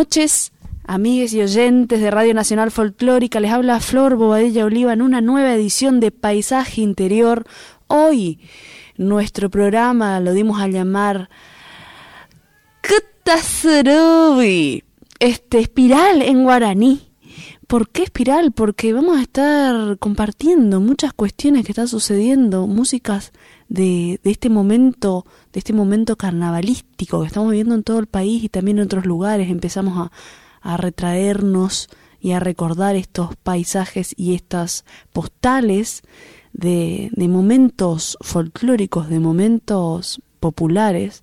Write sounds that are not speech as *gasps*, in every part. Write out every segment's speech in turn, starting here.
Noches, amigues y oyentes de Radio Nacional Folclórica. Les habla Flor Bobadilla Oliva en una nueva edición de Paisaje Interior. Hoy nuestro programa lo dimos a llamar Kutasarubi, este espiral en guaraní. ¿Por qué espiral? Porque vamos a estar compartiendo muchas cuestiones que están sucediendo, músicas de, de este momento de este momento carnavalístico que estamos viviendo en todo el país y también en otros lugares. Empezamos a, a retraernos y a recordar estos paisajes y estas postales de, de momentos folclóricos, de momentos populares.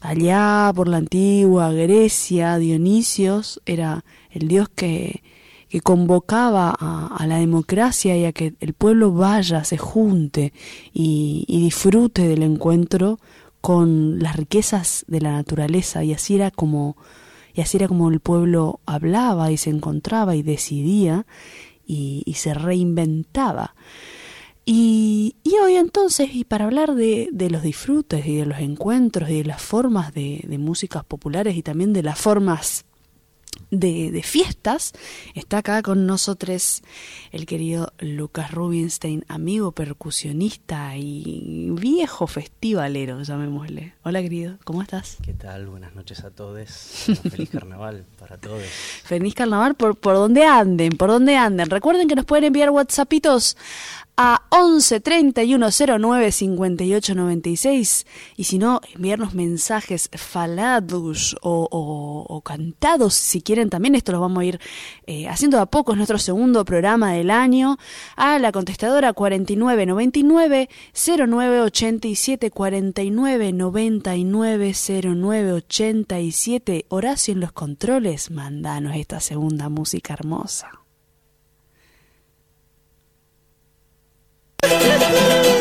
Allá por la antigua Grecia, Dionisios era el dios que, que convocaba a, la democracia y a que el pueblo vaya, se junte y, disfrute del encuentro con las riquezas de la naturaleza y así era como y así era como el pueblo hablaba y se encontraba y decidía y, se reinventaba. Y, y, hoy entonces, y para hablar de, de, los disfrutes y de los encuentros y de las formas de, de músicas populares y también de las formas de, de, fiestas, está acá con nosotros el querido Lucas Rubinstein, amigo percusionista y viejo festivalero, llamémosle. Hola querido, ¿cómo estás? ¿Qué tal? Buenas noches a todos. *laughs* feliz carnaval para todos. Feliz carnaval por, por donde anden, por donde anden. Recuerden que nos pueden enviar WhatsAppitos a 11 31 09 58 96 y si no, enviarnos mensajes falados o, cantados si quieren también. Esto lo vamos a ir eh, haciendo a poco, es nuestro segundo programa del año. A la contestadora 49 99 09 87 49 99 09 87. Horacio en los controles, mandanos esta segunda música hermosa. Thank you.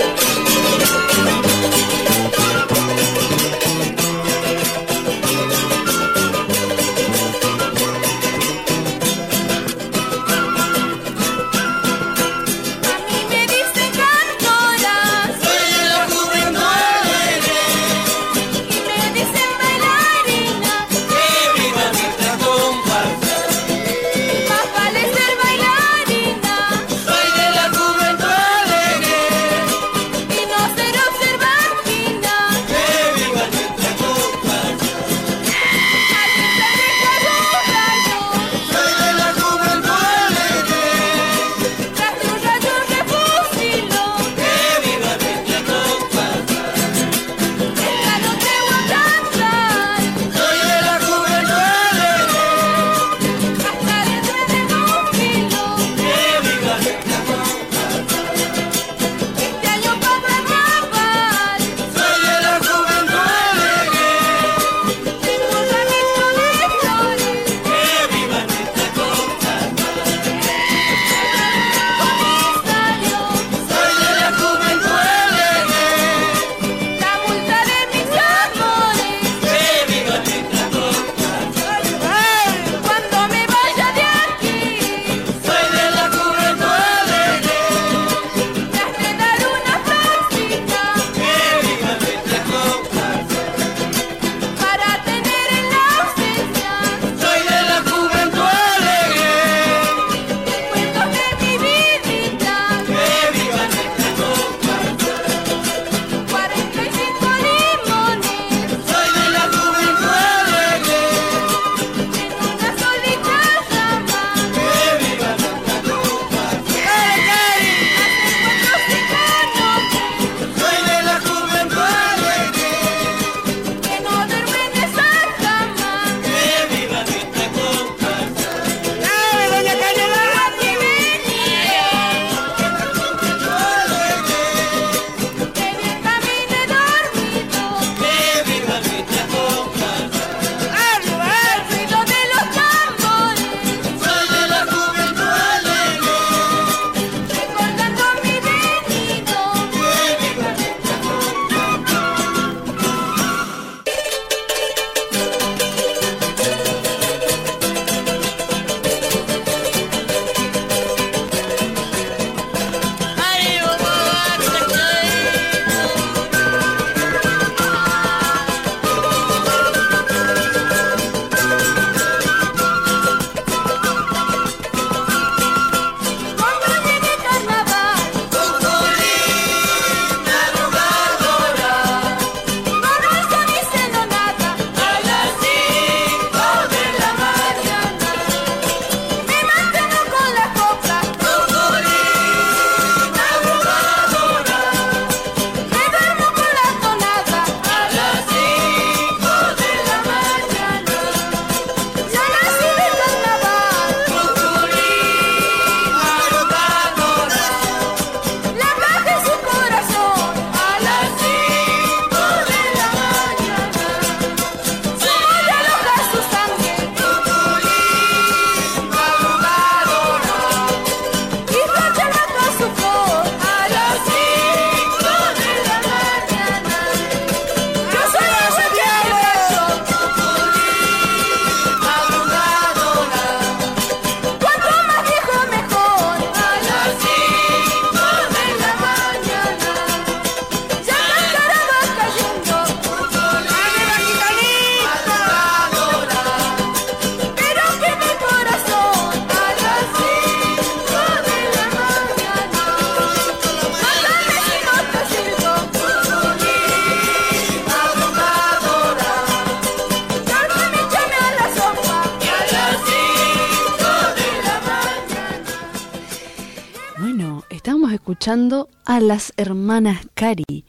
Escuchando a las hermanas Cari.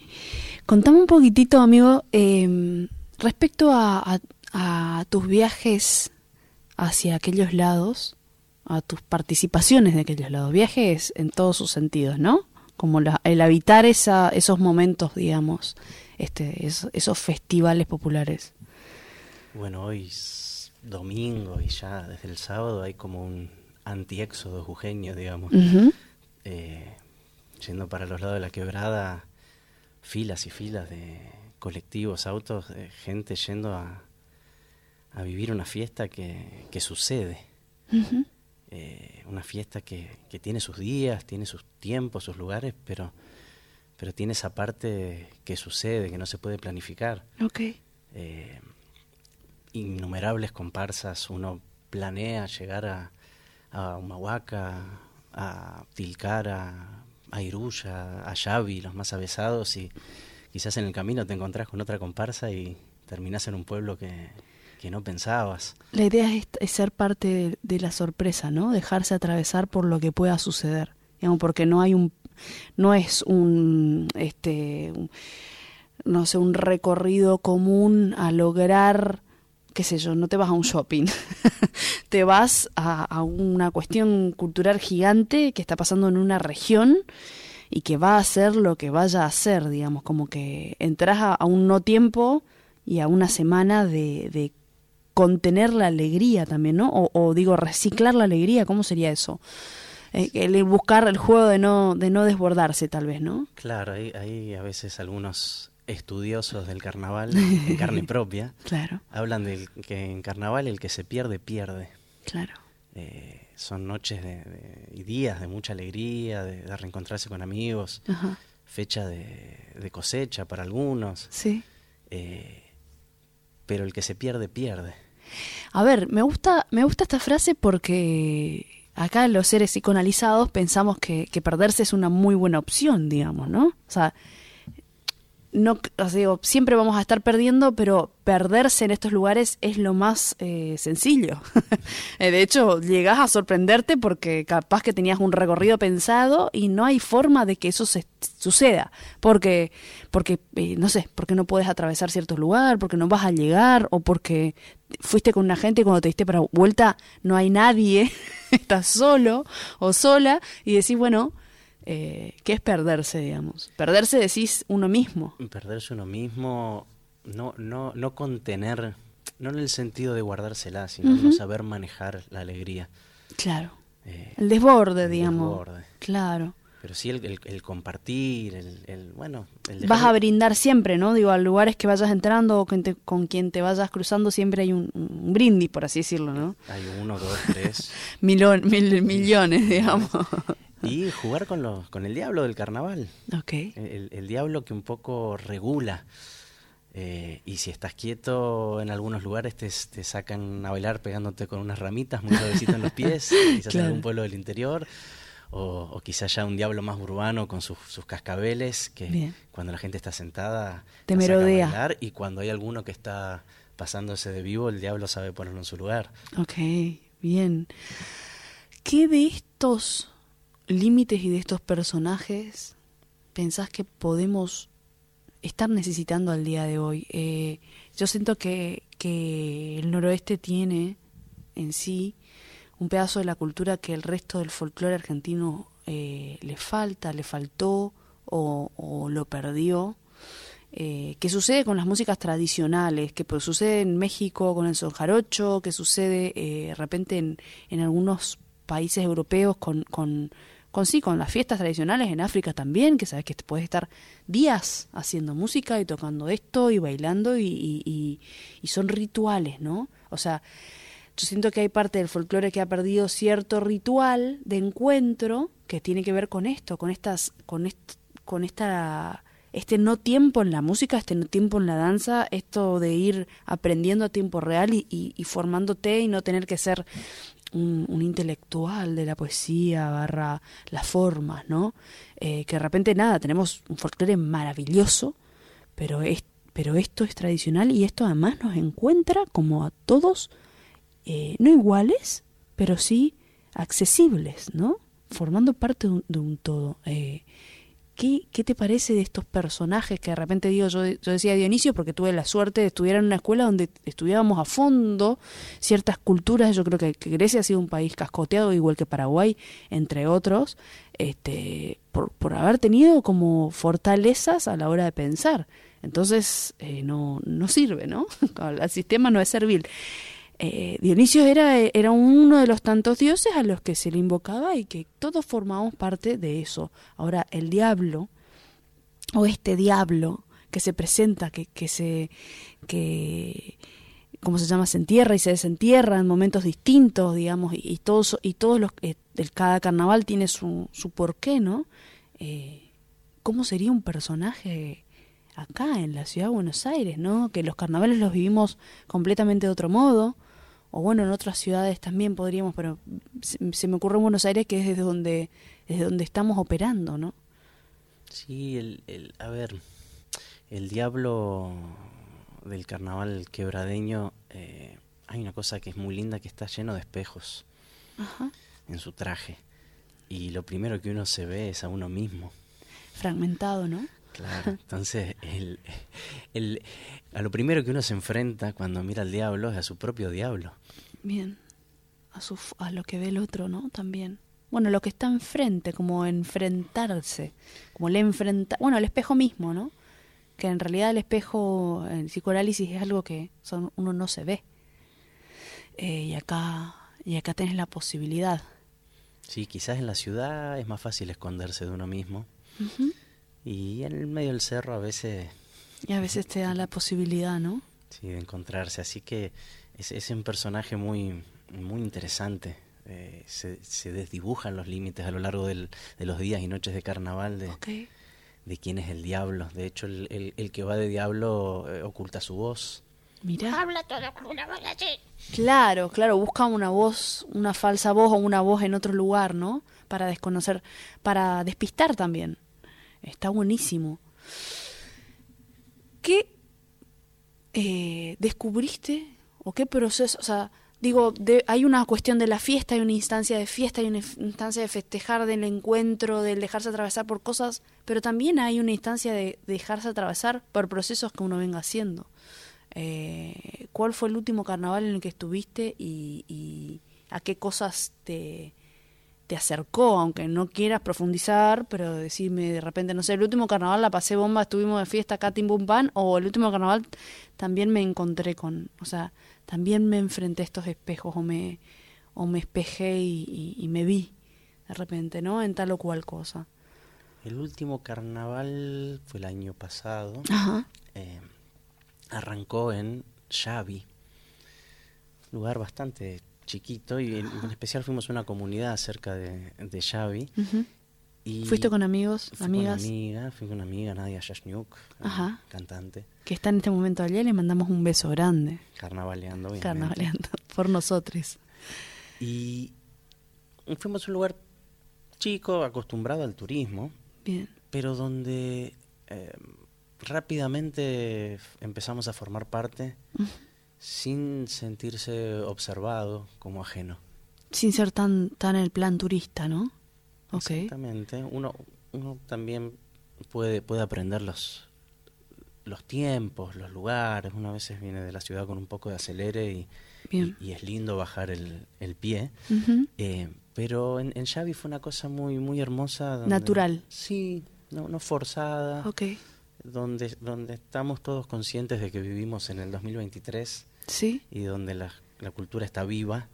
Contame un poquitito, amigo, em, respecto a, tus viajes hacia aquellos lados, a tus participaciones de aquellos lados. Viajes en todos sus sentidos, ¿no? Como el habitar esa, esos momentos, digamos, este, esos festivales populares. Bueno, hoy es domingo y ya desde el sábado hay como un antiéxodo jujeño, digamos. Eh, yendo para los lados de la quebrada, filas y filas de colectivos, autos, de gente yendo a, a vivir una fiesta que, que sucede. Eh, una fiesta que, que, tiene sus días, tiene sus tiempos, sus lugares, pero, pero tiene esa parte que sucede, que no se puede planificar. Okay. Eh, innumerables comparsas, uno planea llegar a, a Humahuaca, a Tilcara, a Iruya, a Yavi, los más avesados, y quizás en el camino te encontrás con otra comparsa y terminás en un pueblo que, que no pensabas. La idea es, ser parte de, la sorpresa, ¿no? Dejarse atravesar por lo que pueda suceder, digamos, porque no hay un, no es un, este, no sé, un recorrido común a lograr qué sé yo, no te vas a un shopping, *laughs* te vas a, una cuestión cultural gigante que está pasando en una región y que va a hacer lo que vaya a hacer, digamos, como que entras a, un no tiempo y a una semana de, contener la alegría también, ¿no? O, digo, reciclar la alegría, ¿cómo sería eso? Eh, el buscar el juego de no, de no desbordarse, tal vez, ¿no? Claro, hay, hay a veces algunos estudiosos del carnaval en *laughs* carne propia claro. hablan de que en carnaval el que se pierde, pierde. Claro. Eh, son noches de, y días de mucha alegría, de, reencontrarse con amigos, fecha de, cosecha para algunos. Sí. Eh, pero el que se pierde, pierde. A ver, me gusta, me gusta esta frase porque acá los seres psicoanalizados pensamos que, que perderse es una muy buena opción, digamos, ¿no? O sea, no digo, siempre vamos a estar perdiendo, pero perderse en estos lugares es lo más eh, sencillo. *laughs* Eh, de hecho, llegas a sorprenderte porque capaz que tenías un recorrido pensado y no hay forma de que eso se suceda, porque porque eh, no sé, porque no puedes atravesar cierto lugar, porque no vas a llegar o porque fuiste con una gente y cuando te diste para vuelta no hay nadie, *laughs* estás solo o sola y decís, bueno, eh, ¿qué es perderse, digamos? Perderse decís uno mismo. Perderse uno mismo, no, no, no contener, no en el sentido de guardársela, sino no saber manejar la alegría. Claro. Eh, el desborde, digamos. Desborde. Claro. Pero sí el, el, compartir, el, bueno... Vas a brindar siempre, ¿no? Digo, a lugares que vayas entrando o con, quien te vayas cruzando siempre hay un, brindis, por así decirlo, ¿no? Hay uno, dos, tres. *laughs* Milón, mil, millones, digamos. Y jugar con, los, con el diablo del carnaval. Okay. El, diablo que un poco regula. Eh, y si estás quieto en algunos lugares te, te, sacan a bailar pegándote con unas ramitas muy suavecito en los pies, *laughs* quizás en algún pueblo del interior. O, o, quizás ya un diablo más urbano con sus, sus cascabeles, que cuando la gente está sentada te merodea. A bailar, y cuando hay alguno que está pasándose de vivo, el diablo sabe ponerlo en su lugar. Ok, bien. ¿Qué de estos límites y de estos personajes pensás que podemos estar necesitando al día de hoy? Eh, yo siento que, que el noroeste tiene en sí un pedazo de la cultura que el resto del folclore argentino eh, le falta, le faltó o, lo perdió. Eh, que sucede con las músicas tradicionales, que pues, sucede en México con el son jarocho, que sucede de repente en, en algunos países europeos con, con con sí, con las fiestas tradicionales en África también, que sabes que puedes estar días haciendo música y tocando esto y bailando y, y, son rituales, ¿no? O sea, yo siento que hay parte del folclore que ha perdido cierto ritual de encuentro que tiene que ver con esto, con estas, con con esta este no tiempo en la música, este no tiempo en la danza, esto de ir aprendiendo a tiempo real y, y formándote y no tener que ser un, intelectual de la poesía, barra las formas, ¿no? Eh, que de repente nada, tenemos un folclore maravilloso, pero, es, pero esto es tradicional y esto además nos encuentra como a todos, eh, no iguales, pero sí accesibles, ¿no? formando parte de un, todo. Eh, ¿qué, ¿Qué te parece de estos personajes que de repente digo, yo, decía Dionisio porque tuve la suerte de estudiar en una escuela donde estudiábamos a fondo ciertas culturas, yo creo que, Grecia ha sido un país cascoteado igual que Paraguay, entre otros, este, por, por haber tenido como fortalezas a la hora de pensar. Entonces eh, no, no sirve, ¿no? *laughs* El sistema no es servil. Eh, Dionisio era, era uno de los tantos dioses a los que se le invocaba y que todos formamos parte de eso. Ahora, el diablo, o este diablo que se presenta, que, que se, que, ¿cómo se llama? Se entierra y se desentierra en momentos distintos, digamos, y, todos, y todos los, eh, cada carnaval tiene su, su porqué, ¿no? Eh, ¿Cómo sería un personaje acá en la ciudad de Buenos Aires, ¿no? Que los carnavales los vivimos completamente de otro modo o bueno, en otras ciudades también podríamos, pero se, me ocurre en Buenos Aires que es desde donde, desde donde estamos operando, ¿no? Sí, el, el, a ver, el diablo del carnaval quebradeño, eh, hay una cosa que es muy linda, que está lleno de espejos en su traje. Y lo primero que uno se ve es a uno mismo. Fragmentado, ¿no? Claro, entonces el, el, a lo primero que uno se enfrenta cuando mira al diablo es a su propio diablo. Bien, a, su, a lo que ve el otro, ¿no? También. Bueno, lo que está enfrente, como enfrentarse, como le enfrenta, bueno, el espejo mismo, ¿no? Que en realidad el espejo, en psicoanálisis es algo que son, uno no se ve. Eh, y acá, y acá tenés la posibilidad. Sí, quizás en la ciudad es más fácil esconderse de uno mismo. Y en el medio del cerro a veces... Y a veces te da la posibilidad, ¿no? Sí, de encontrarse. Así que es, es un personaje muy, muy interesante. Eh, se, se, desdibujan los límites a lo largo del, de los días y noches de carnaval de, de quién es el diablo. De hecho, el, el, que va de diablo eh, oculta su voz. Mira. Habla todo con una voz así. Claro, claro, busca una voz, una falsa voz o una voz en otro lugar, ¿no? Para desconocer, para despistar también. Está buenísimo. ¿Qué eh, descubriste o qué proceso? O sea, digo, hay una cuestión de la fiesta, hay una instancia de fiesta, hay una instancia de festejar, del encuentro, del dejarse atravesar por cosas, pero también hay una instancia de dejarse atravesar por procesos que uno venga haciendo. Eh, ¿Cuál fue el último carnaval en el que estuviste y a qué cosas te, te acercó, aunque no quieras profundizar, pero decirme de repente, no sé, el último carnaval la pasé bomba, estuvimos de fiesta acá, tim bum pan, o el último carnaval también me encontré con, o sea, también me enfrenté a estos espejos o me, o me espejé y, me vi de repente, ¿no? En tal o cual cosa. El último carnaval fue el año pasado. Eh, arrancó en Xavi, lugar bastante chiquito y en, especial fuimos a una comunidad cerca de, de Xavi. y ¿Fuiste con amigos, amigas? Con amiga, fui con una amiga, Nadia Yashniuk, cantante. Que está en este momento allá, le mandamos un beso grande. Carnavaleando, obviamente. Carnavaleando, *laughs* por nosotros. Y fuimos a un lugar chico, acostumbrado al turismo. Bien. Pero donde eh, rápidamente empezamos a formar parte sin sentirse observado como ajeno. Sin ser tan, tan el plan turista, ¿no? Exactamente. Uno, uno también puede, puede aprender los, los tiempos, los lugares. Uno a veces viene de la ciudad con un poco de acelere y, y, es lindo bajar el, el pie. Eh, pero en, en Xavi fue una cosa muy, muy hermosa. Natural. Sí, no, no forzada. Okay donde, donde estamos todos conscientes de que vivimos en el 2023 ¿Sí? y donde la, la cultura está viva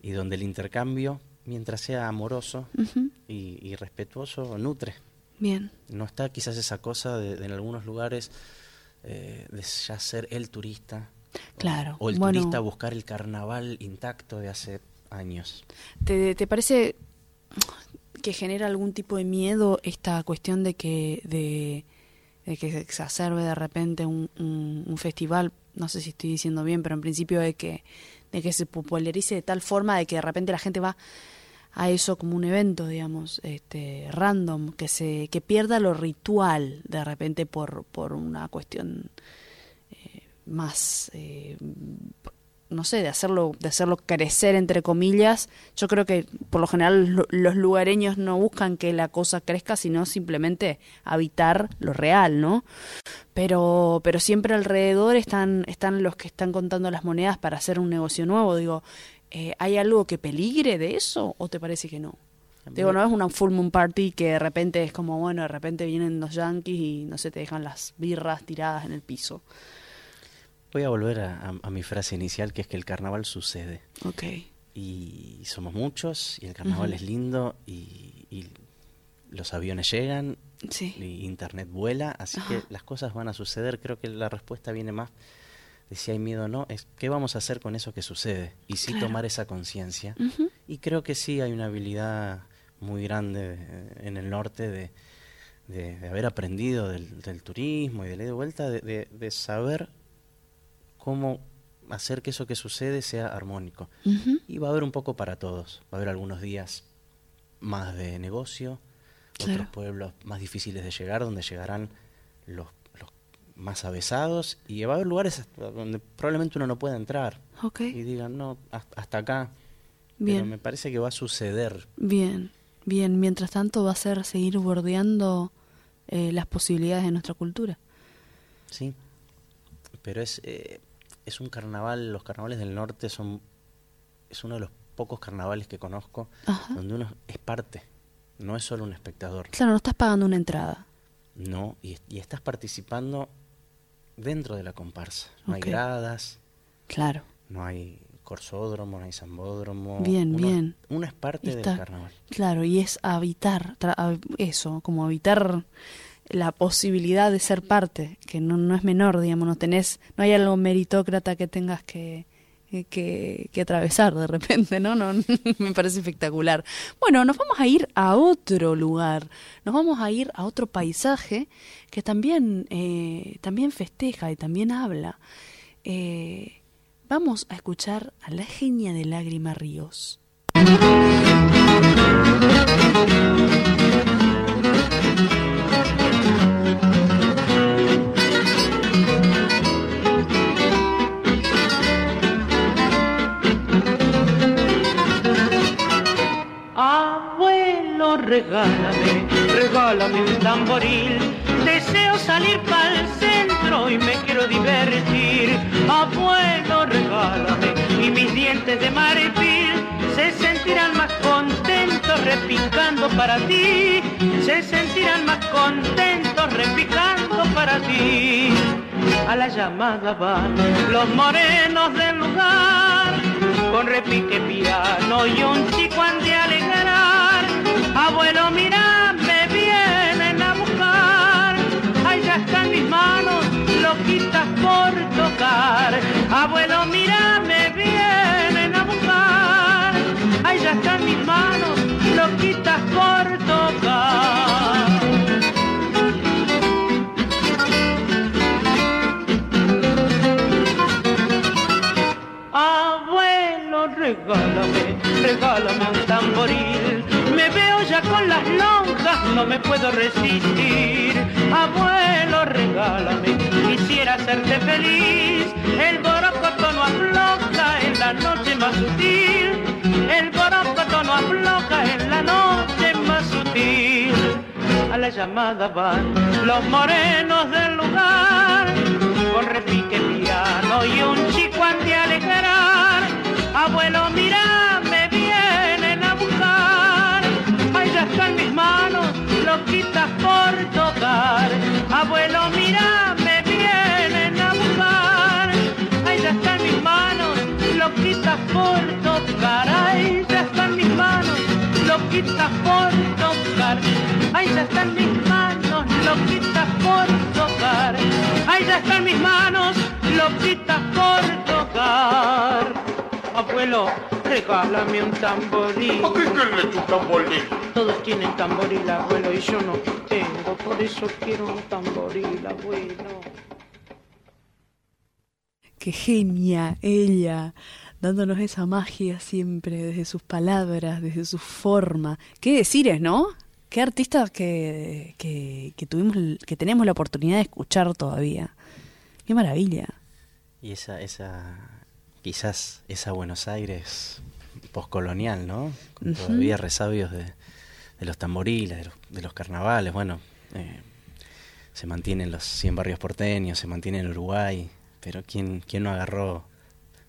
y donde el intercambio, mientras sea amoroso y, respetuoso, nutre. Bien. No está quizás esa cosa de, en algunos lugares eh, de ya ser el turista. Claro. O, el turista buscar el carnaval intacto de hace años. ¿Te, ¿Te parece que genera algún tipo de miedo esta cuestión de que de de que se exacerbe de repente un, un, festival, no sé si estoy diciendo bien, pero en principio de que, de que se popularice de tal forma de que de repente la gente va a eso como un evento, digamos, este, random, que se, que pierda lo ritual de repente por, por una cuestión eh, más, eh, no sé, de hacerlo, de hacerlo crecer entre comillas. Yo creo que por lo general los lugareños no buscan que la cosa crezca, sino simplemente habitar lo real, ¿no? Pero, pero siempre alrededor están, están los que están contando las monedas para hacer un negocio nuevo. Digo, eh, ¿hay algo que peligre de eso o te parece que no? Digo, no es una full moon party que de repente es como, bueno, de repente vienen los yankees y no sé, te dejan las birras tiradas en el piso. Voy a volver a, mi frase inicial, que es que el carnaval sucede. Ok. Y somos muchos, y el carnaval es lindo, y, los aviones llegan, y internet vuela, así que las cosas van a suceder. Creo que la respuesta viene más de si hay miedo o no, es qué vamos a hacer con eso que sucede, y sí tomar esa conciencia. Y creo que sí hay una habilidad muy grande en el norte de, de, haber aprendido del, turismo y de ley de vuelta, de, de saber cómo hacer que eso que sucede sea armónico. Y va a haber un poco para todos. Va a haber algunos días más de negocio, otros pueblos más difíciles de llegar, donde llegarán los, más avesados, y va a haber lugares donde probablemente uno no pueda entrar. Y digan, no, hasta acá. Bien. Pero me parece que va a suceder. Bien, bien. Mientras tanto va a ser seguir bordeando eh, las posibilidades de nuestra cultura. Sí, pero es... Eh, es un carnaval, los carnavales del norte son, es uno de los pocos carnavales que conozco donde uno es parte, no es solo un espectador. Claro, no estás pagando una entrada. No, y, estás participando dentro de la comparsa. No hay gradas. Claro. No hay corsódromo, no hay zambódromo. Bien, bien. Uno es parte del carnaval. Claro, y es habitar, eso, como habitar la posibilidad de ser parte, que no, no es menor, digamos, no tenés, no hay algo meritócrata que tengas que, que, que, atravesar de repente, ¿no? no *laughs* me parece espectacular. Bueno, nos vamos a ir a otro lugar, nos vamos a ir a otro paisaje que también, eh, también festeja y también habla. Eh, vamos a escuchar a la genia de Lágrima Ríos. Regálame, regálame un tamboril. Deseo salir para el centro y me quiero divertir. Abuelo, regálame y mis dientes de marfil se sentirán más contentos repicando para ti. Se sentirán más contentos repicando para ti. A la llamada van los morenos del lugar con repique piano y un chico de alegrar Abuelo, mira, me vienen a buscar. Ahí ya están mis manos, loquitas por tocar. Abuelo, mira, me vienen a buscar. Ahí ya están mis manos, loquitas por tocar. Abuelo, regálame, regálame un tamboril no me puedo resistir. Abuelo, regálame, quisiera hacerte feliz. El borocoto no afloja en la noche más sutil. El borocoto no afloja en la noche más sutil. A la llamada van los morenos del lugar, con repique piano y un chico ante alegrar. Abuelo, mira, Abuelo, mira, me vienen a buscar. Ahí ya están mis manos, loquitas por tocar. Ahí ya están mis manos, loquitas por tocar. Ahí ya están mis manos, loquitas por tocar. Ahí ya están mis manos, loquitas por tocar. Abuelo, regálame un tamboril. ¿A qué quieres un tamboril? Todos tienen tamboril, abuelo, y yo no tengo, por eso quiero un tamboril, abuelo. Qué genia ella, dándonos esa magia siempre, desde sus palabras, desde su forma. ¿Qué decires, no? Qué artistas que, que, que tuvimos, que tenemos la oportunidad de escuchar todavía. Qué maravilla. Y esa, esa quizás esa Buenos Aires poscolonial, ¿no? Con todavía resabios de, los tamboriles, de los, carnavales, bueno, eh, se mantienen los 100 barrios porteños, se mantiene en Uruguay, pero ¿quién, quién no agarró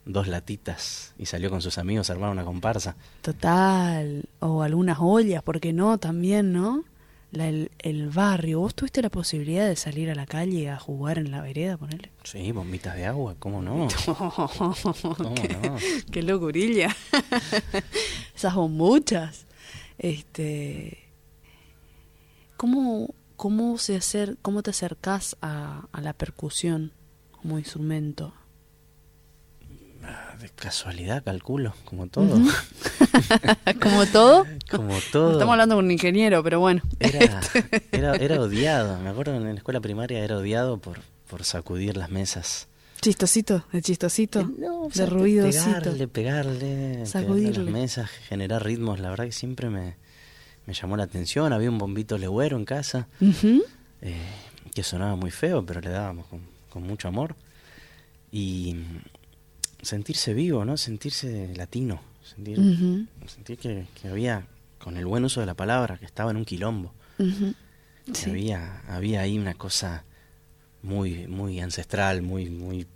dos latitas y salió con sus amigos a armar una comparsa? Total, o algunas ollas, ¿por qué no? También, ¿no? El, barrio. ¿Vos tuviste la posibilidad de salir a la calle a jugar en la vereda, ponele? Sí, bombitas de agua, ¿cómo no? *laughs* ¿Cómo qué, no? qué locurilla. *laughs* Esas bombuchas. Este, ¿cómo, cómo, se hacer, ¿Cómo te acercás a, a la percusión como instrumento? De casualidad, calculo, como todo. *laughs* como todo. Como todo. Estamos hablando con un ingeniero, pero bueno. Era, era, *laughs* odiado. Me acuerdo en la escuela primaria era odiado por, por sacudir las mesas. Chistosito, de chistosito, eh, de ruido. Pegarle, pegarle, sacudirle. las mesas, generar ritmos. La verdad que siempre me, me llamó la atención. Había un bombito legüero en casa eh, que sonaba muy feo, pero le dábamos con, con mucho amor. Y, sentirse vivo, ¿no? Sentirse latino, sentir, sentir que, había, con el buen uso de la palabra, que estaba en un quilombo. había, había ahí una cosa muy, muy ancestral, muy, muy,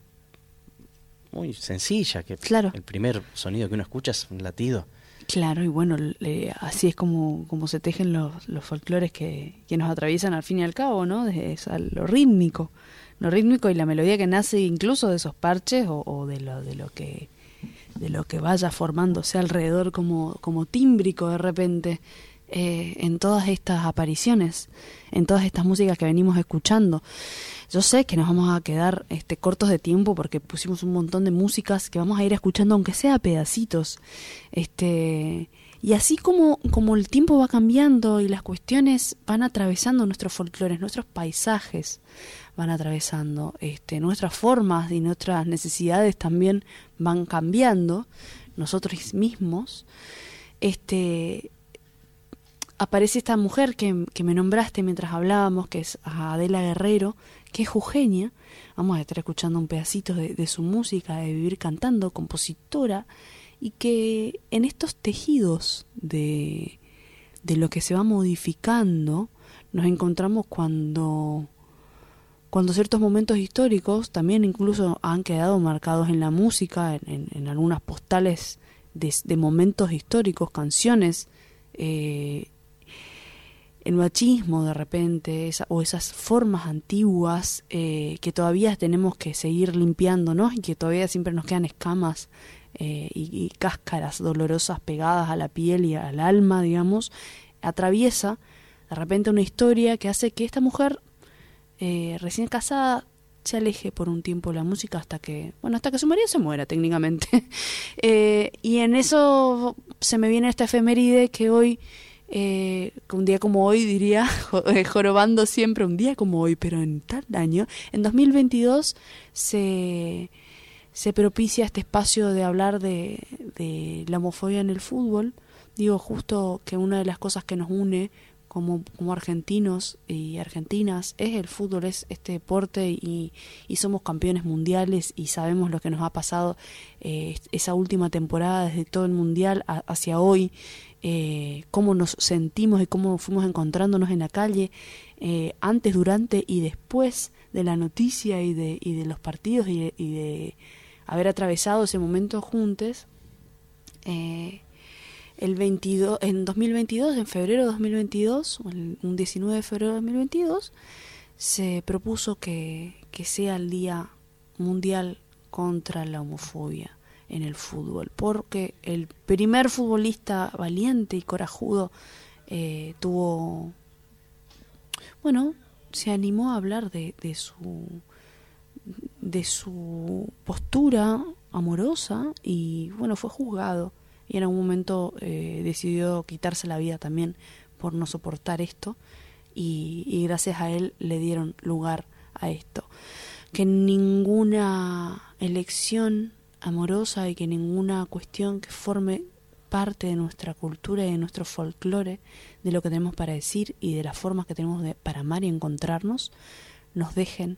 muy sencilla, que claro. el primer sonido que uno escucha es un latido. Claro, y bueno, así es como, como se tejen los, los folclores que, que nos atraviesan al fin y al cabo, ¿no? Desde lo rítmico lo rítmico y la melodía que nace incluso de esos parches o, de lo de lo que de lo que vaya formándose alrededor como, como tímbrico de repente eh, en todas estas apariciones, en todas estas músicas que venimos escuchando. Yo sé que nos vamos a quedar este, cortos de tiempo porque pusimos un montón de músicas que vamos a ir escuchando, aunque sea pedacitos. Este, y así como, como el tiempo va cambiando y las cuestiones van atravesando nuestros folclores, nuestros paisajes, van atravesando. Este, nuestras formas y nuestras necesidades también van cambiando, nosotros mismos. Este, aparece esta mujer que, que me nombraste mientras hablábamos, que es Adela Guerrero, que es jujeña. Vamos a estar escuchando un pedacito de, de su música, de vivir cantando, compositora, y que en estos tejidos de, de lo que se va modificando, nos encontramos cuando cuando ciertos momentos históricos también incluso han quedado marcados en la música, en, algunas postales de, momentos históricos, canciones, eh, el machismo de repente, o esas formas antiguas eh, que todavía tenemos que seguir limpiándonos y que todavía siempre nos quedan escamas eh, y, cáscaras dolorosas pegadas a la piel y al alma, digamos, atraviesa de repente una historia que hace que esta mujer eh, recién casada se aleje por un tiempo la música hasta que, bueno, hasta que su marido se muera técnicamente. *laughs* Eh, y en eso se me viene esta efeméride que hoy, un día como hoy diría, *laughs* jorobando siempre, un día como hoy, pero en tal año, en 2022 se, se propicia este espacio de hablar de, de la homofobia en el fútbol. Digo justo que una de las cosas que nos une como, como argentinos y argentinas es el fútbol, es este deporte y, y somos campeones mundiales y sabemos lo que nos ha pasado eh, esa última temporada desde todo el mundial hacia hoy, eh, cómo nos sentimos y cómo fuimos encontrándonos en la calle eh, antes, durante y después de la noticia y de, y de los partidos y de, y de haber atravesado ese momento juntos. Eh, el 22, en 2022, en febrero de 2022, un 19 de febrero de 2022, se propuso que, que sea el Día Mundial contra la Homofobia en el fútbol, porque el primer futbolista valiente y corajudo eh, tuvo, bueno, se animó a hablar de, de su de su postura amorosa y bueno fue juzgado y en algún momento eh, decidió quitarse la vida también por no soportar esto y, gracias a él le dieron lugar a esto. Que ninguna elección amorosa y que ninguna cuestión que forme parte de nuestra cultura y de nuestro folclore, de lo que tenemos para decir y de las formas que tenemos de, para amar y encontrarnos, nos dejen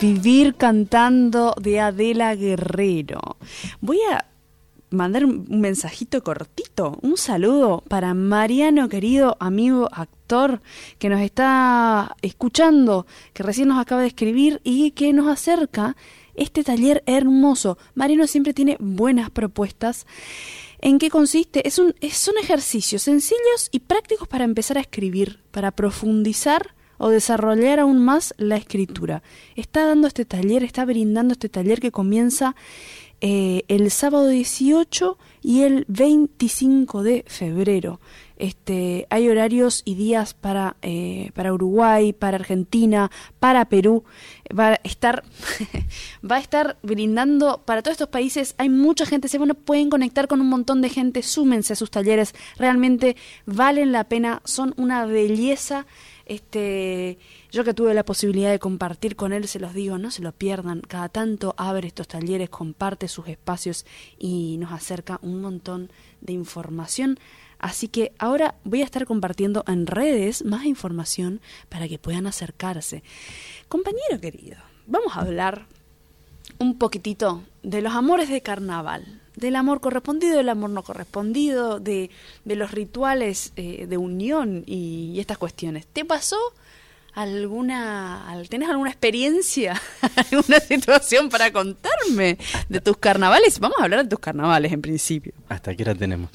Vivir cantando de Adela Guerrero. Voy a mandar un mensajito cortito, un saludo para Mariano, querido amigo actor, que nos está escuchando, que recién nos acaba de escribir y que nos acerca este taller hermoso. Mariano siempre tiene buenas propuestas. ¿En qué consiste? Es un, son ejercicios sencillos y prácticos para empezar a escribir, para profundizar o desarrollar aún más la escritura. Está dando este taller, está brindando este taller que comienza eh, el sábado 18 y el 25 de febrero. Este, hay horarios y días para, eh, para Uruguay, para Argentina, para Perú. Va a estar, *laughs* va a estar brindando para todos estos países. Hay mucha gente, se bueno, pueden conectar con un montón de gente. Súmense a sus talleres. Realmente valen la pena. Son una belleza este, yo que tuve la posibilidad de compartir con él, se los digo, no se lo pierdan. Cada tanto abre estos talleres, comparte sus espacios y nos acerca un montón de información. Así que ahora voy a estar compartiendo en redes más información para que puedan acercarse. Compañero querido, vamos a hablar un poquitito de los amores de carnaval del amor correspondido, del amor no correspondido, de, de los rituales eh, de unión y, estas cuestiones. ¿Te pasó alguna, tenés alguna experiencia, *laughs* alguna situación para contarme de tus carnavales? Vamos a hablar de tus carnavales en principio. Hasta aquí la tenemos.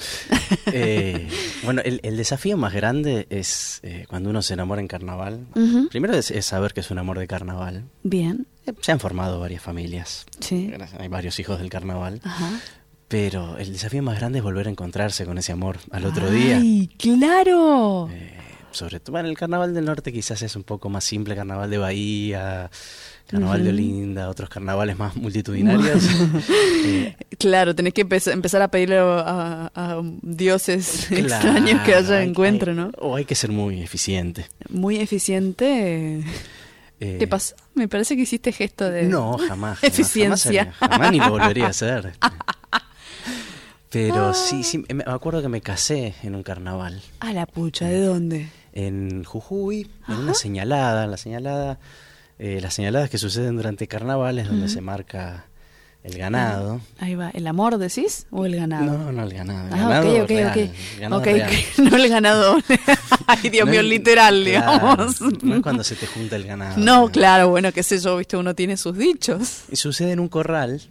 Eh, bueno, el, desafío más grande es eh, cuando uno se enamora en carnaval. Primero es, es, saber que es un amor de carnaval. Bien. Se han formado varias familias. Sí. Hay varios hijos del carnaval. Ajá. Pero el desafío más grande es volver a encontrarse con ese amor al otro día. ¡Ay, claro! Eh, sobre todo, bueno, el carnaval del norte quizás es un poco más simple, carnaval de Bahía, carnaval de Olinda, otros carnavales más multitudinarios. *laughs* *laughs* Eh, claro, tenés que empezar a pedirle a, dioses *laughs* extraños que haya encuentro, ¿no? O hay que ser muy eficiente. Muy eficiente. Eh, ¿Te pasó? Me parece que hiciste gesto de... No, jamás. Eficiencia. Jamás, jamás, ni lo volvería a hacer. Pero sí, sí, me acuerdo que me casé en un carnaval. A la pucha, ¿de dónde? en Jujuy, en una señalada, la señalada, eh, las señaladas que suceden durante carnavales, donde se marca el ganado. Ahí va. ¿El amor decís o el ganado? No, no el ganado. El Ah, ganado ok, ok, real, ok. el ganado *laughs* no el ganado. *laughs* Ay, Dios No mío, es- literal, claro, digamos. No es *laughs* cuando se te junta el ganado. No, claro, bueno, qué sé yo, viste, uno tiene sus dichos. Y sucede en un corral.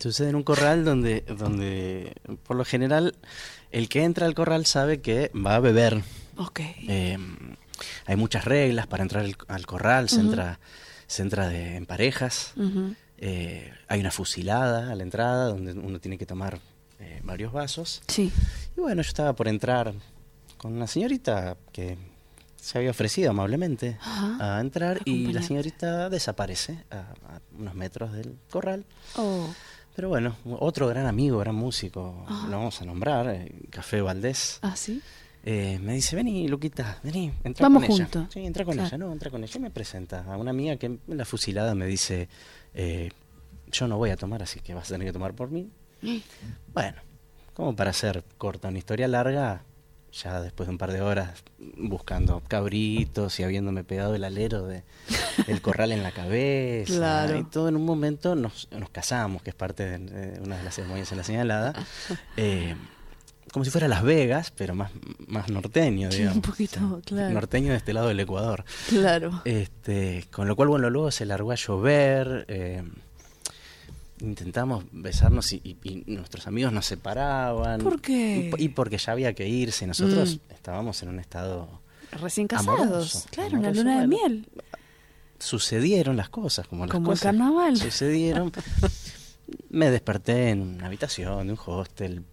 Sucede en un corral donde, donde, por lo general, el que entra al corral sabe que va a beber. Ok. Eh, hay muchas reglas para entrar al, al corral. Se entra, se entra de, en parejas. Ujú. Eh, hay una fusilada a la entrada donde uno tiene que tomar eh, varios vasos. Sí. Y bueno, yo estaba por entrar con una señorita que se había ofrecido amablemente Ajá. a entrar y la señorita desaparece a, a unos metros del corral. Oh. Pero bueno, otro gran amigo, gran músico, lo vamos a nombrar, eh, Café Valdés, ¿Ah, sí? eh, me dice, vení, Luquita, vení, entra Vamos con juntos. ella. Sí, entra con Claro. ella, no, entra con ella. Y me presenta a una amiga que en la fusilada me dice, eh, yo no voy a tomar, así que vas a tener que tomar por mí. *gasps* Bueno, como para hacer corta una historia larga, ya después de un par de horas buscando cabritos y habiéndome pegado el alero de el *laughs* corral en la cabeza Claro. y todo en un momento nos, nos casamos, que es parte de, de una de las ceremonias en la señalada, eh, *laughs* como si fuera Las Vegas, pero más, más norteño, Sí, digamos. un poquito, claro. Norteño de este lado del Ecuador. Claro. Este, con lo cual, bueno, luego se largó a llover. eh, intentamos besarnos y, y- y nuestros amigos nos separaban. ¿Por qué? Y, y porque ya había que irse. Nosotros Mm. estábamos en un estado. Recién casados. Amoroso, claro, una luna de miel. Sucedieron las cosas, como las Como el cosas carnaval. Sucedieron. *laughs* Me desperté en una habitación de un hostel,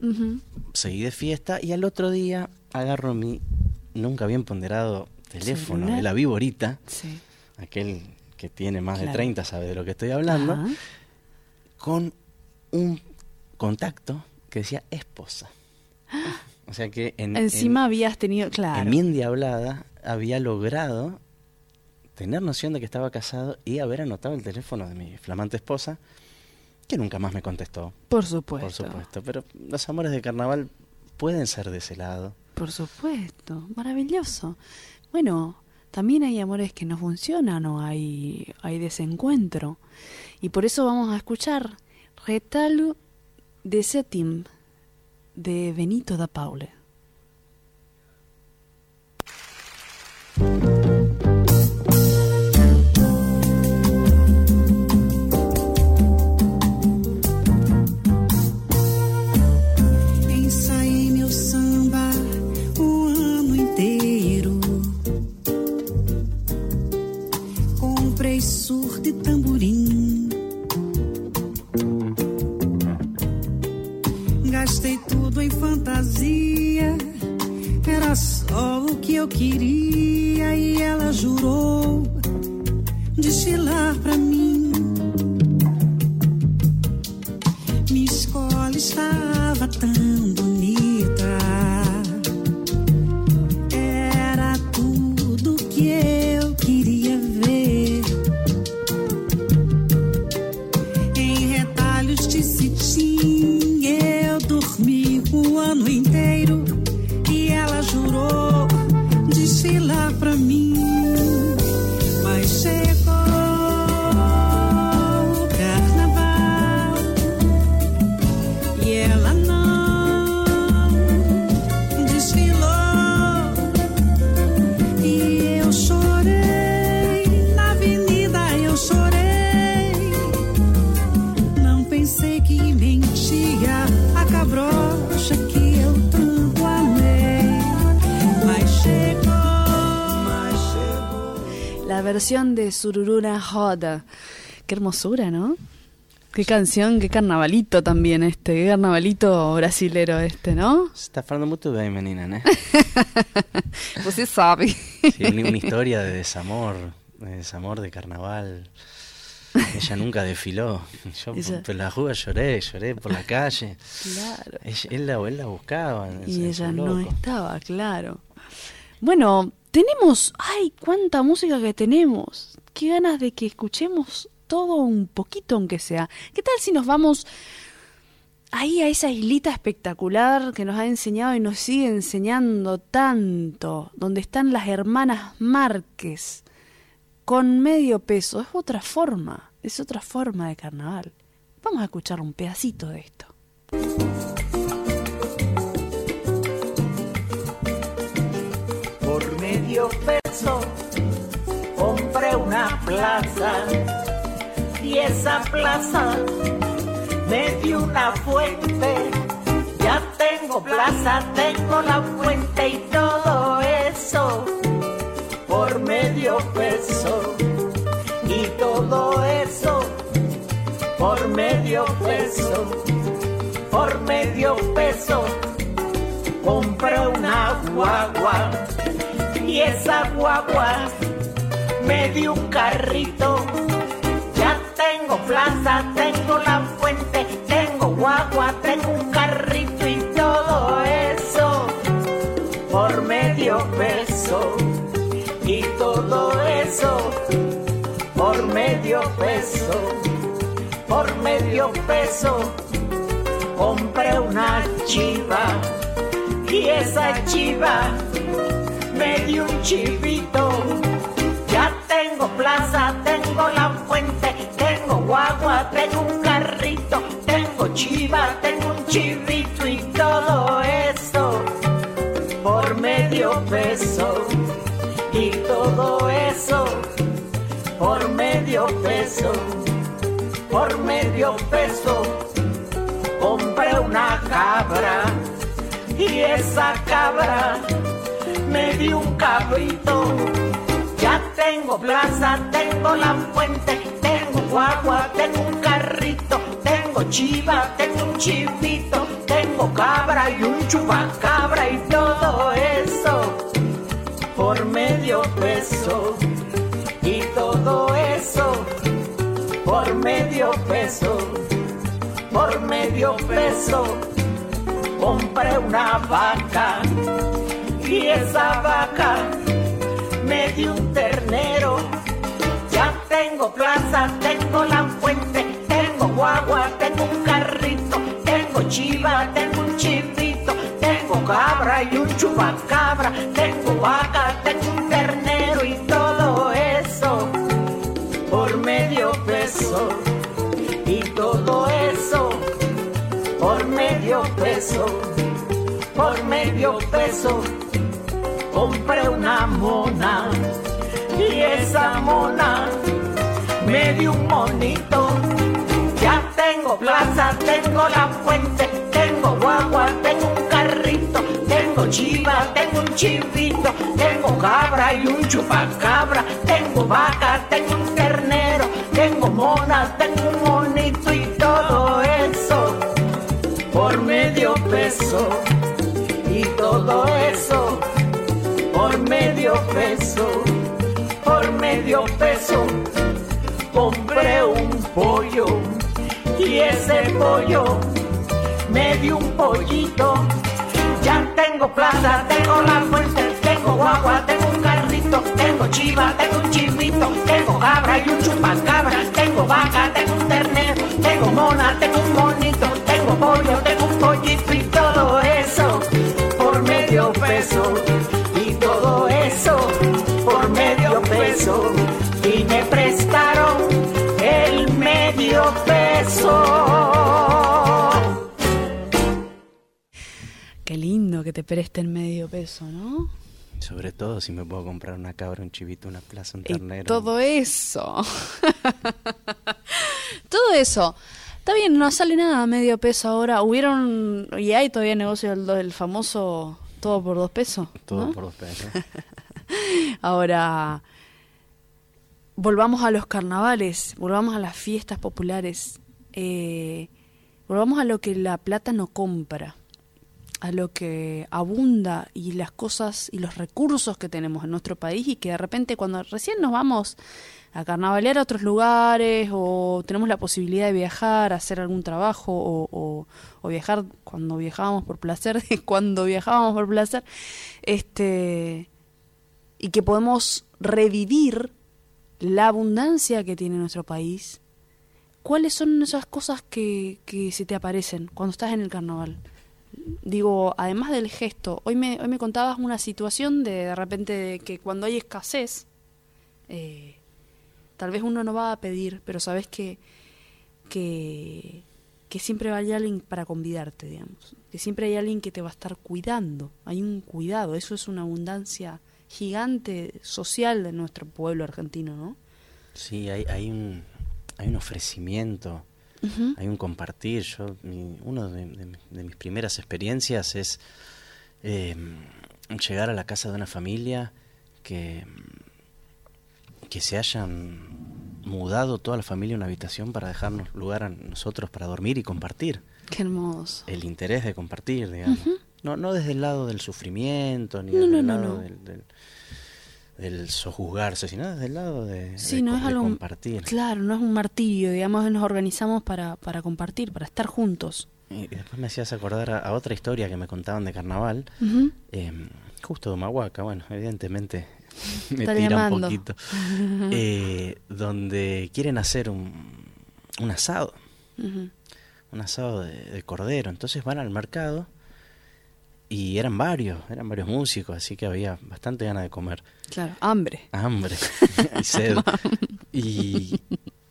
seguí de fiesta y al otro día agarro mi nunca bien ponderado teléfono, Celular. el Avivorita, Sí. aquel que tiene más de Claro. 30 sabe de lo que estoy hablando, Ajá. con un contacto que decía esposa. *gasps* O sea que en, Encima en- habías tenido, en claro. mi endiablada había logrado tener noción de que estaba casado y haber anotado el teléfono de mi flamante esposa, que nunca más me contestó, Por supuesto. por supuesto. Pero los amores de carnaval pueden ser de ese lado. Por supuesto, maravilloso. Bueno, también hay amores que no funcionan o hay, hay desencuentro. Y por eso vamos a escuchar Retalo de Setim de Benito da Paule. Fantasia. Era só o que eu queria Sururuna Joda. Qué hermosura, ¿no? Qué canción, qué carnavalito también este, qué carnavalito brasilero este, ¿no? Você está falando muito bem, menina, né? *laughs* Você sabe. Sí, una, historia de desamor, de desamor de carnaval. Ella nunca desfiló. Yo Ella- por la rúa lloré, lloré por la calle. Claro. Ella- él, la, él la buscaba. Y ella no estaba, claro. Bueno, tenemos, ay, cuánta música que tenemos. Qué ganas de que escuchemos todo un poquito, aunque sea. ¿Qué tal si nos vamos ahí a esa islita espectacular que nos ha enseñado y nos sigue enseñando tanto, donde están las hermanas Márquez, con medio peso, es otra forma, es otra forma de carnaval. Vamos a escuchar un pedacito de esto. Por medio peso plaza y esa plaza me dio una fuente. Ya tengo plaza, tengo la fuente y todo eso por medio peso. Y todo eso por medio peso, por medio peso. Compré una guagua y esa guagua me dio un carrito tengo plaza, tengo la fuente, tengo guagua, tengo un carrito y todo eso por medio peso. Y todo eso por medio peso, por medio peso. Compré una chiva y esa chiva me dio un chivito. Tengo la fuente, tengo guagua, tengo un carrito, tengo chiva, tengo un chivito y todo eso por medio peso. Y todo eso por medio peso, por medio peso. Compré una cabra y esa cabra me dio un cabrito. Tengo plaza, tengo la fuente, guagua, tengo un carrito, tengo chiva, tengo un chivito, tengo cabra y un chupacabra y todo eso por medio peso. Y todo eso por medio peso, por medio peso. Compré una vaca y esa vaca me dio un ternero tengo plaza, tengo la fuente, tengo guagua, tengo un carrito, tengo chiva, tengo un chivito, tengo cabra y un chupacabra, tengo vaca, tengo un ternero y todo eso por medio peso. Y todo eso por medio peso, por medio peso. Compré una mona y esa mona me dio un monito. Ya tengo plaza, tengo la fuente, tengo guagua, tengo un carrito, tengo chiva, tengo un chivito, tengo cabra y un chupacabra, tengo vaca, tengo un ternero, tengo mona, tengo un monito y todo eso por medio peso. Y todo eso por medio peso por medio peso compré un pollo y ese pollo me dio un pollito. Ya tengo plaza, tengo la fuente, tengo guagua, tengo un carrito, tengo chiva, tengo un chivito, tengo cabra y un chupacabra, tengo vaca, tengo un ternero, tengo mona, tengo un monito, tengo pollo, tengo un pollito y todo eso por medio peso y me prestaron el medio peso. Qué lindo que te presten medio peso, ¿no? Sobre todo si me puedo comprar una cabra, un chivito, una plaza, un ternero. todo eso. *laughs* todo eso. Está bien, no sale nada a medio peso ahora. Hubieron, y hay todavía negocio del, famoso todo por dos pesos. Todo por dos pesos. *laughs* Ahora, volvamos a los carnavales, volvamos a las fiestas populares, eh, volvamos a lo que la plata no compra, a lo que abunda y las cosas y los recursos que tenemos en nuestro país y que de repente cuando recién nos vamos a carnavalear a otros lugares o tenemos la posibilidad de viajar, hacer algún trabajo o, o viajar cuando viajábamos por placer, *laughs* cuando viajábamos por placer, este y que podemos revivir la abundancia que tiene nuestro país ¿cuáles son esas cosas que, que se te aparecen cuando estás en el carnaval? Digo, además del gesto, hoy me, hoy me contabas una situación de de repente de que cuando hay escasez, eh, tal vez uno no va a pedir, pero sabes que, que, que siempre va a alguien para convidarte, digamos. Que siempre hay alguien que te va a estar cuidando. Hay un cuidado, eso es una abundancia gigante social de nuestro pueblo argentino, ¿no? Sí, hay, hay, un, hay un ofrecimiento, hay un compartir. Yo, mi, uno de, de- de mis primeras experiencias es eh, llegar a la casa de una familia que, que se hayan mudado toda la familia a una habitación para dejarnos lugar a nosotros para dormir y compartir. Qué hermoso. El interés de compartir, digamos. No, no desde el lado del sufrimiento, ni No, desde no, el lado del, del, del sojuzgarse, sino desde el lado de, Sí, de no co- es de algo. compartir. Claro, no es un martirio, digamos, nos organizamos para, para compartir, para estar juntos. Y después me hacías acordar a, a otra historia que me contaban de carnaval, eh, justo de Humahuaca, bueno, evidentemente *laughs* me Está tira un poquito, *laughs* eh, donde quieren hacer un, un asado, un asado de, de cordero, entonces van al mercado y eran varios, eran varios músicos, así que había bastante ganas de comer. Claro, hambre. hambre *laughs* y sed. Y,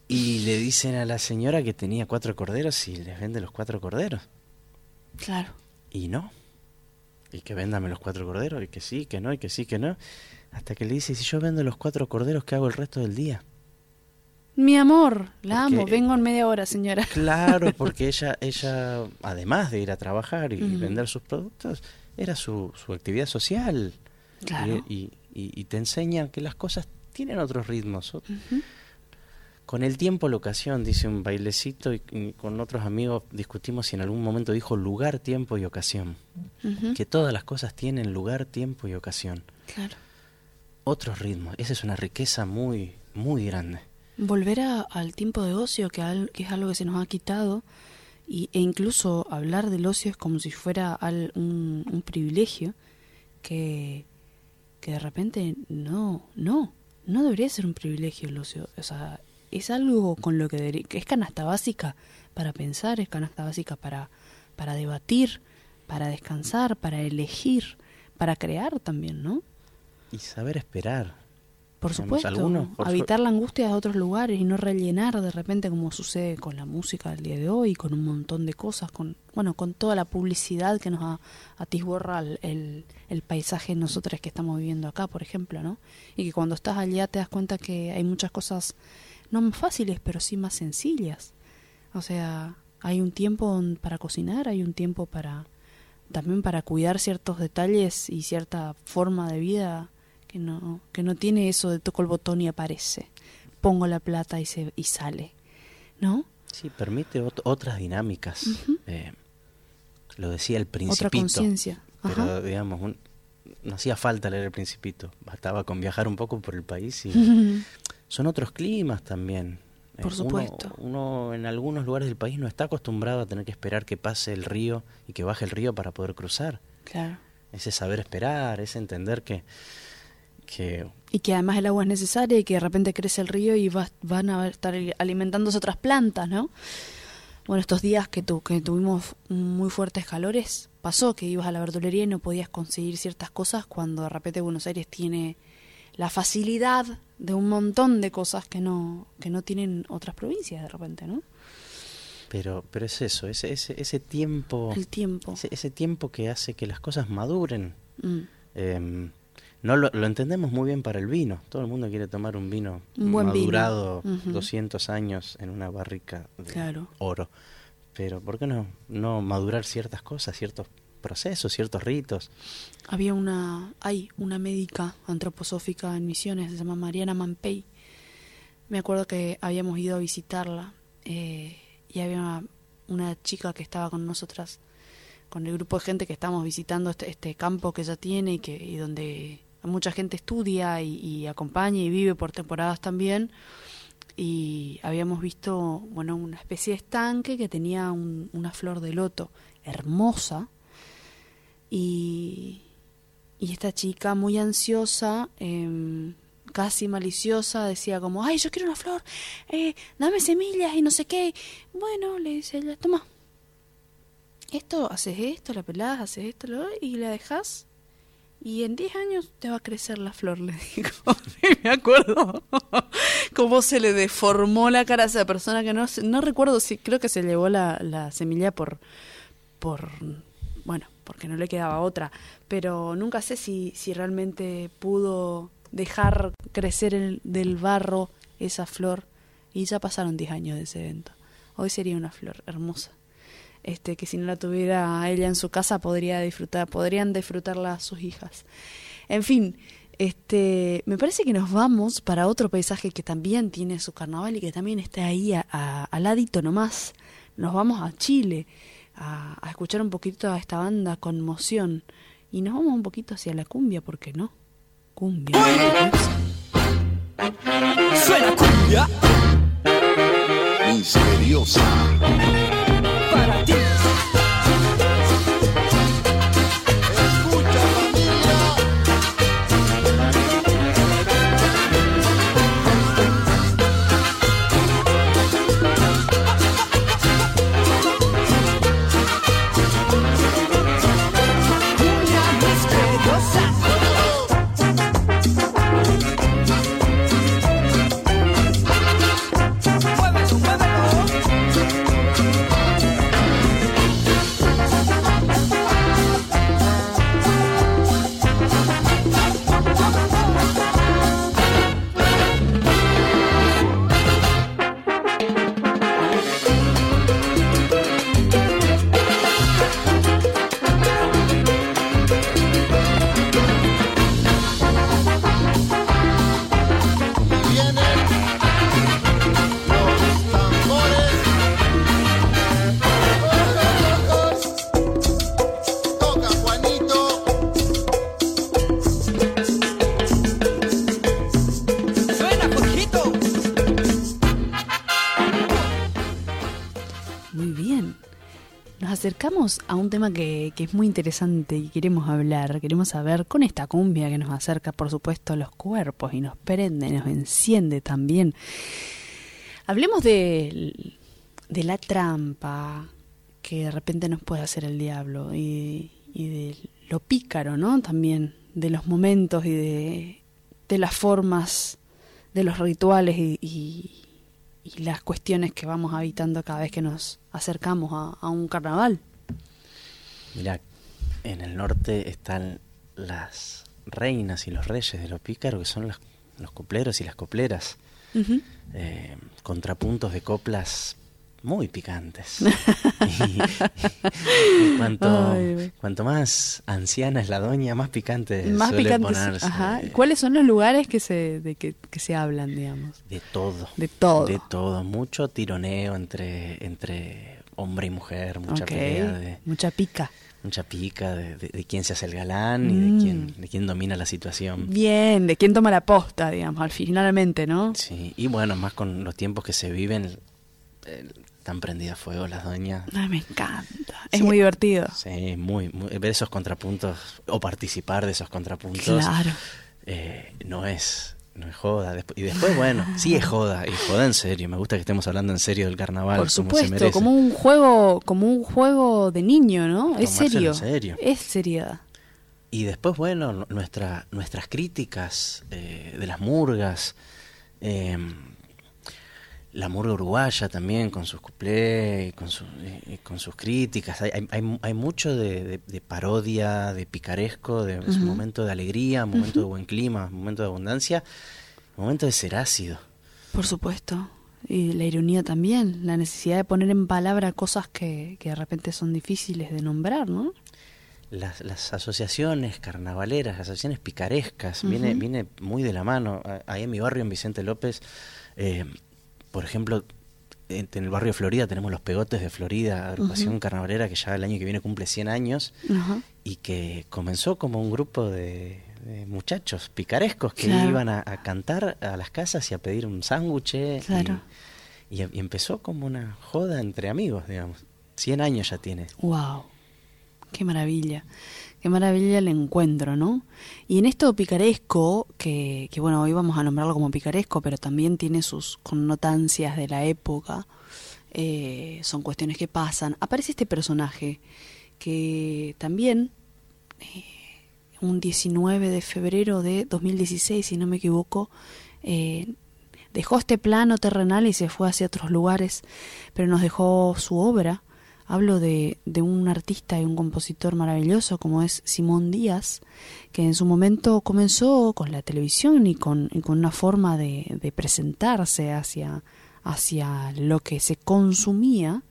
y le dicen a la señora que tenía cuatro corderos y les vende los cuatro corderos. Claro. Y no. Y que véndame los cuatro corderos, y que sí, que no, y que sí, que no. Hasta que le dice, si yo vendo los cuatro corderos, ¿qué hago el resto del día? Mi amor, la Porque- amo, vengo en media hora, señora. Claro, *laughs* porque ella, ella además de ir a trabajar y, Ujú. vender sus productos, era su, su actividad social. Claro. Y, y- te enseñan que las cosas tienen otros ritmos. Con el tiempo, la ocasión, dice un bailecito, y, y con otros amigos discutimos si en algún momento dijo lugar, tiempo y ocasión. Que todas las cosas tienen lugar, tiempo y ocasión. Claro. Otros ritmos. Esa es una riqueza muy, muy grande. Volver a- al tiempo de ocio, que, al- que es algo que se nos ha quitado, y, e incluso hablar del ocio es como si fuera al- un, privilegio que, que de repente no, no, no debería ser un privilegio el ocio. O sea, es algo con lo que, debería- que es canasta básica para pensar, es canasta básica para, para debatir, para descansar, para elegir, para crear también, ¿no? Y saber esperar. Por supuesto, algunos, por su- habitar la angustia de otros lugares y no rellenar de repente como sucede con la música del día de hoy, con un montón de cosas, con bueno, con toda la publicidad que nos atisborra el, el, el paisaje nosotros que estamos viviendo acá, por ejemplo, ¿no? Y que cuando estás allá te das cuenta que hay muchas cosas no más fáciles, pero sí más sencillas. O sea, hay un tiempo para cocinar, hay un tiempo para también para cuidar ciertos detalles y cierta forma de vida que no que no tiene eso de toco el botón y aparece pongo la plata y se y sale no Sí, permite ot- otras dinámicas. Eh, lo decía el otra principito. conciencia Pero, digamos, un- no hacía falta leer el principito. Bastaba con viajar un poco por el país y *laughs* son otros climas también. Eh, Por uno- supuesto. Uno, en algunos lugares del país no está acostumbrado a tener que esperar que pase el río y que baje el río para poder cruzar. claro Ese saber esperar, ese entender que, que y que además el agua es necesaria y que de repente crece el río y va- van a estar alimentándose otras plantas no bueno estos días que tu, que tuvimos muy fuertes calores pasó que ibas a la verdulería y no podías conseguir ciertas cosas cuando de repente Buenos Aires tiene la facilidad de un montón de cosas que no que no tienen otras provincias de repente no pero, pero es eso, ese, ese, ese tiempo, el tiempo ese, ese tiempo que hace que las cosas maduren. Mm. Eh, no lo, lo entendemos muy bien para el vino. Todo el mundo quiere tomar un vino Un vino. madurado Ujú. 200 años en una barrica de Claro. oro. Pero ¿por qué no, no madurar ciertas cosas, ciertos procesos, ciertos ritos? Había una, hay una médica antroposófica en Misiones, se llama Mariana Mampey. Me acuerdo que habíamos ido a visitarla eh, y había una, una chica que estaba con nosotras, con el grupo de gente que estábamos visitando este, este campo que ella tiene y, que, y donde mucha gente estudia y, acompaña y vive por temporadas también. Y habíamos visto, bueno, una especie de estanque que tenía un- una flor de loto hermosa, y, y esta chica muy ansiosa, em, casi maliciosa, decía como, ay, yo quiero una flor, eh, dame semillas y no sé qué. Bueno, le dice ella, toma. Esto, haces esto, la pelás, haces esto, lo, y la dejas y en 10 años te va a crecer la flor, le *laughs* digo. Me acuerdo *laughs* cómo se le deformó la cara a esa persona que no, no recuerdo si, creo que se llevó la, la semilla por, por, bueno, porque no le quedaba otra, pero nunca sé si, si realmente pudo dejar crecer el, del barro esa flor y ya pasaron 10 años de ese evento. Hoy sería una flor hermosa. Este, que si no la tuviera ella en su casa podría disfrutar, podrían disfrutarla sus hijas. En fin, este, me parece que nos vamos para otro paisaje que también tiene su carnaval y que también está ahí al ladito nomás. Nos vamos a Chile a, escuchar un poquito a esta banda Conmoción y nos vamos un poquito hacia la cumbia, ¿por qué no? Cumbia. Suena cumbia. Misteriosa. A un tema que, es muy interesante y queremos hablar, queremos saber con esta cumbia que nos acerca, por supuesto, a los cuerpos y nos prende, nos enciende también. Hablemos de, de la trampa que de repente nos puede hacer el diablo y, de lo pícaro, ¿no? También de los momentos y de, de las formas, de los rituales y, las cuestiones que vamos habitando cada vez que nos acercamos a un carnaval. Mira, en el norte están las reinas y los reyes de lo pícaro, que son los, los copleros y las copleras. Eh, contrapuntos de coplas muy picantes. *laughs* y, y cuanto, más anciana es la doña, más picante Más suele picantes. ponerse. Ajá. ¿Cuáles son los lugares que se, de que, que se hablan, digamos? De todo. De todo. De todo. Mucho tironeo entre, entre hombre y mujer, mucha Ok. pelea de, Mucha pica. Mucha pica de, de- de quién se hace el galán y Mm. de quién, de quién domina la situación. Bien, de quién toma la posta, digamos, al finalmente, ¿no? Sí, y bueno, más con los tiempos que se viven, eh, están prendidas a fuego las doñas. Ay, me encanta. Es Sí. muy divertido. Sí, muy, muy- ver esos contrapuntos o participar de esos contrapuntos Claro. eh, no es no es joda. Y después, bueno, sí es joda, y joda en serio. Me gusta que estemos hablando en serio del carnaval. Por como se supuesto, como un juego, como un juego de niño, ¿no? Es serio. serio. Es seriedad. Y después, bueno, nu- nuestra, nuestras críticas eh, de las murgas, eh, la murga uruguaya también con sus cuplés, con, su- eh, con sus críticas. Hay, hay- hay, mucho de, de- de parodia, de picaresco, de un momento de alegría, un momento de buen clima, un momento de abundancia, un momento de ser ácido. Por supuesto. Y la ironía también, la necesidad de poner en palabra cosas que, que de repente son difíciles de nombrar, ¿no? Las, las asociaciones carnavaleras, las asociaciones picarescas, viene, viene muy de la mano. Ahí en mi barrio, en Vicente López, eh, por ejemplo, en, el barrio de Florida tenemos los Pegotes de Florida, agrupación Ujú. carnavalera que ya el año que viene cumple 100 años y que comenzó como un grupo de, de muchachos picarescos que Claro. iban a, a cantar a las casas y a pedir un sándwich. y- Claro. Y, y empezó como una joda entre amigos, digamos. 100 años ya tiene. Wow. Qué maravilla. Qué maravilla el encuentro, ¿no? Y en esto picaresco, que, que bueno, hoy vamos a nombrarlo como picaresco, pero también tiene sus connotancias de la época, eh, son cuestiones que pasan. Aparece este personaje que también, eh, un 19 de febrero de 2016, si no me equivoco, eh, dejó este plano terrenal y se fue hacia otros lugares, pero nos dejó su obra. Hablo de, de un artista y un compositor maravilloso como es Simón Díaz, que en su momento comenzó con la televisión y con, y con una forma de, presentarse hacia, hacia lo que se consumía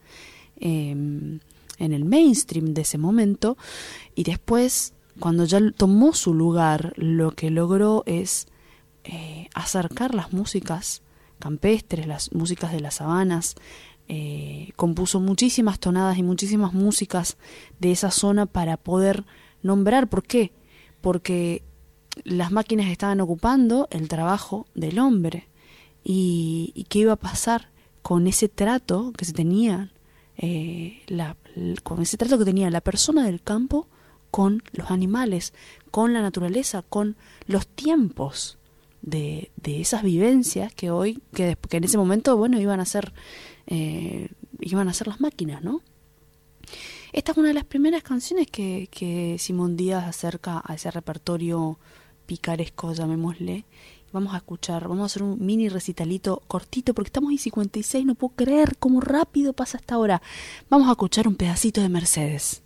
eh, en el mainstream de ese momento. Y después cuando ya tomó su lugar lo que logró es eh, acercar las músicas campestres, las músicas de las sabanas, eh, compuso muchísimas tonadas y muchísimas músicas de esa zona para poder nombrar. Por qué, porque las máquinas estaban ocupando el trabajo del hombre y, qué iba a pasar con ese trato que se tenía, eh, la, con ese trato que tenía la persona del campo con los animales, con la naturaleza, con los tiempos de, de esas vivencias que hoy, que, que, en ese momento, bueno, iban a ser, eh, iban a ser las máquinas, ¿no? Esta es una de las primeras canciones que, Simón Díaz acerca a ese repertorio picaresco, llamémosle. Vamos a escuchar, vamos a hacer un mini recitalito cortito porque estamos en 56, no puedo creer cómo rápido pasa esta hora. Vamos a escuchar un pedacito de Mercedes.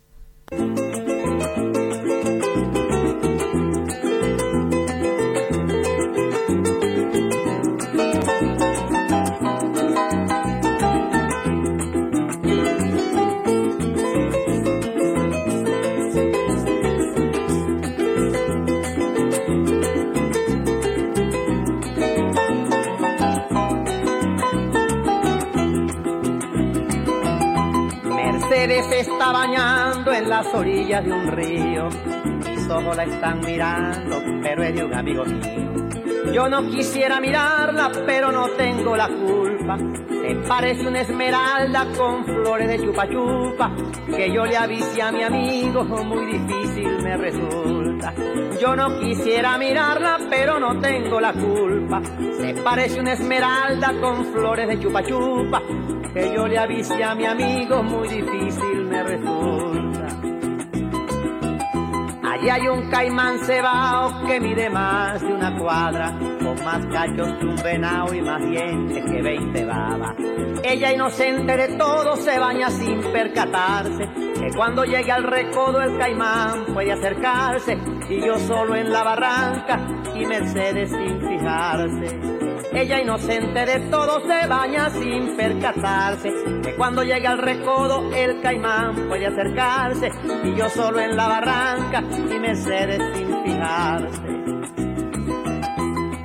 Se está bañando en las orillas de un río. Mis ojos la están mirando, pero es de un amigo mío. Yo no quisiera mirarla, pero no tengo la culpa. Se parece una esmeralda con flores de chupa chupa. Que yo le avise a mi amigo, muy difícil me resulta. Yo no quisiera mirarla, pero no tengo la culpa. Se parece una esmeralda con flores de chupa chupa. Que yo le avise a mi amigo, muy difícil me resulta. Allí hay un caimán cebao que mide más de una cuadra, con más cachos que un venado y más dientes que veinte babas. Ella inocente de todo se baña sin percatarse, que cuando llegue al recodo el caimán puede acercarse, y yo solo en la barranca y Mercedes sin fijarse. Ella inocente de todo se baña sin percatarse, que cuando llega al recodo el caimán puede acercarse, y yo solo en la barranca y Mercedes sin fijarse.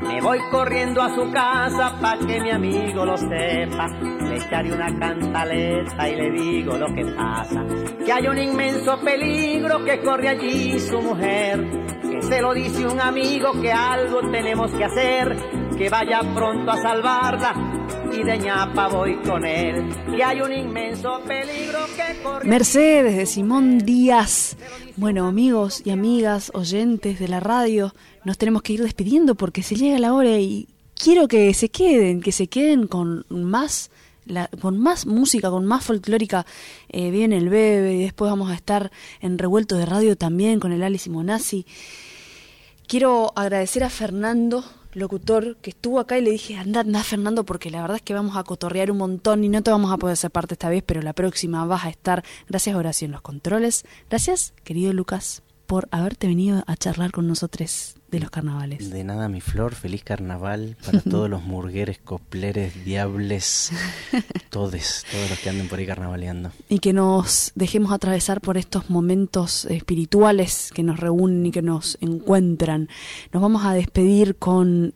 Me voy corriendo a su casa pa' que mi amigo lo sepa. Le echaré una cantaleta y le digo lo que pasa. Que hay un inmenso peligro que corre allí su mujer. Que se lo dice un amigo que algo tenemos que hacer. Que vaya pronto a salvarla y de ñapa voy con él. Que hay un inmenso peligro que corre. Mercedes de Simón Díaz. Bueno, amigos y amigas, oyentes de la radio, nos tenemos que ir despidiendo porque se llega la hora y quiero que se queden, que se queden con más la, con más música, con más folclórica, eh, viene el bebé y después vamos a estar en revuelto de radio también con el Ali Simonazzi. Quiero agradecer a Fernando, locutor, que estuvo acá y le dije, anda, anda Fernando, porque la verdad es que vamos a cotorrear un montón y no te vamos a poder hacer parte esta vez, pero la próxima vas a estar. Gracias Horacio en los controles. Gracias, querido Lucas, por haberte venido a charlar con nosotros de los carnavales. De nada, mi flor, feliz carnaval para *laughs* todos los murgueres, copleres, diables, *laughs* todes, todos los que anden por ahí carnavaleando. Y que nos dejemos atravesar por estos momentos espirituales que nos reúnen y que nos encuentran. Nos vamos a despedir con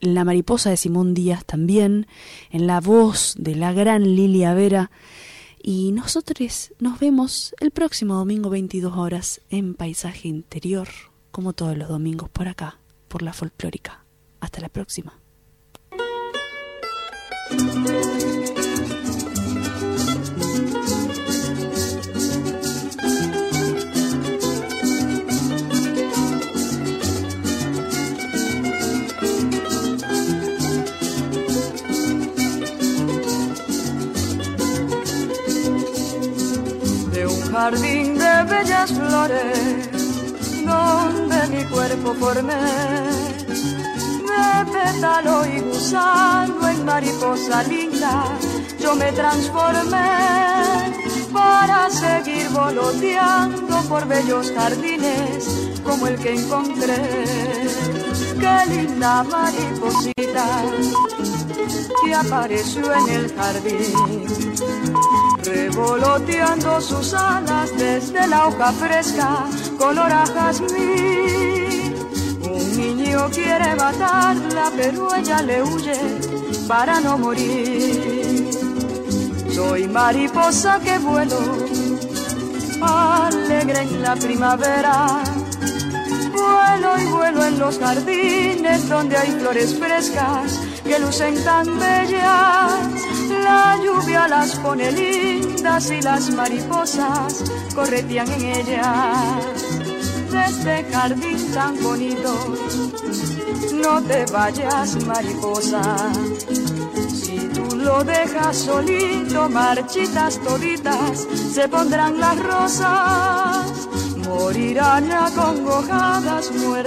La mariposa de Simón Díaz también, en la voz de la gran Lilia Vera. Y nosotros nos vemos el próximo domingo 22 horas en Paisaje Interior, como todos los domingos por acá, por la folclórica. Hasta la próxima. De un jardín de bellas flores donde mi cuerpo formé de pétalo y gusano en mariposa linda yo me transformé para seguir voloteando por bellos jardines como el que encontré. Qué linda mariposita que apareció en el jardín revoloteando sus alas desde la hoja fresca, color a jazmín. Un niño quiere matarla, pero ella le huye para no morir. Soy mariposa que vuelo, alegre en la primavera. Vuelo y vuelo en los jardines donde hay flores frescas que lucen tan bellas. La lluvia las pone lindas y las mariposas corretean en ellas. De este jardín tan bonito, no te vayas mariposa. Si tú lo dejas solito, marchitas toditas, se pondrán las rosas, morirán acongojadas muertas